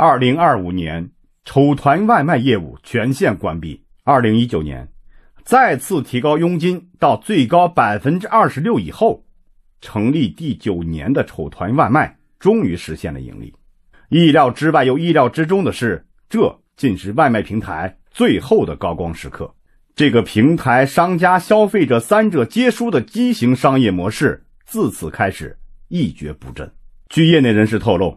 二零二五年，丑团外卖业务全线关闭。二零一九年，再次提高佣金到最高百分之二十六以后，成立第九年的丑团外卖终于实现了盈利。意料之外又意料之中的是，这竟是外卖平台最后的高光时刻。这个平台商家、消费者三者皆输的畸形商业模式自此开始一蹶不振。据业内人士透露，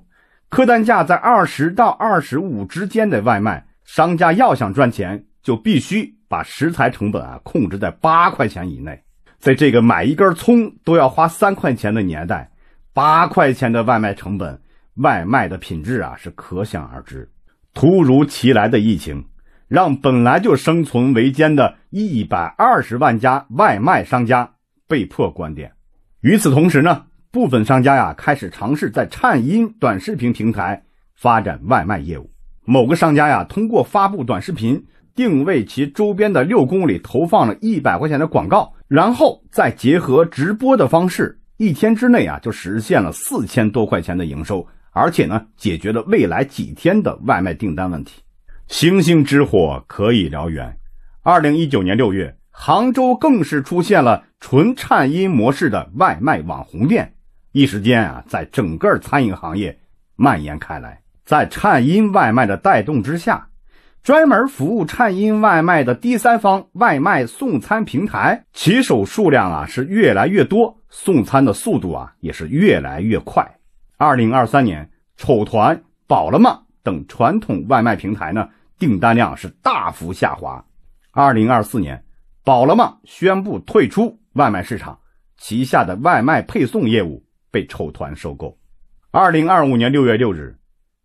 客单价在二十到二十五之间的外卖，商家要想赚钱，就必须把食材成本啊控制在八块钱以内。在这个买一根葱都要花三块钱的年代，八块钱的外卖成本，外卖的品质啊是可想而知。突如其来的疫情。让本来就生存维艰的一百二十万家外卖商家被迫关店。与此同时呢，部分商家呀开始尝试在颤音短视频平台发展外卖业务。某个商家呀通过发布短视频，定位其周边的六公里，投放了一百块钱的广告，然后再结合直播的方式，一天之内啊就实现了四千多块钱的营收，而且呢解决了未来几天的外卖订单问题。星星之火可以燎原。二零一九年六月，杭州更是出现了纯颤音模式的外卖网红店，一时间啊，在整个餐饮行业蔓延开来。在颤音外卖的带动之下，专门服务颤音外卖的第三方外卖送餐平台，骑手数量啊是越来越多，送餐的速度啊也是越来越快。二零二三年，丑团、饱了吗等传统外卖平台呢？订单量是大幅下滑。二零二四年，宝了吗宣布退出外卖市场，旗下的外卖配送业务被丑团收购。二零二五年六月六日，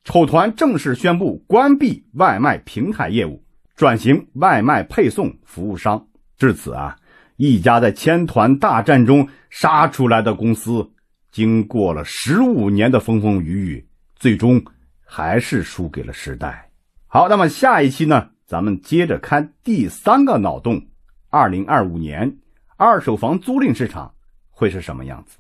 丑团正式宣布关闭外卖平台业务，转型外卖配送服务商。至此啊，一家在千团大战中杀出来的公司，经过了十五年的风风雨雨，最终还是输给了时代。好，那么下一期呢，咱们接着看第三个脑洞：二零二五年二手房租赁市场会是什么样子？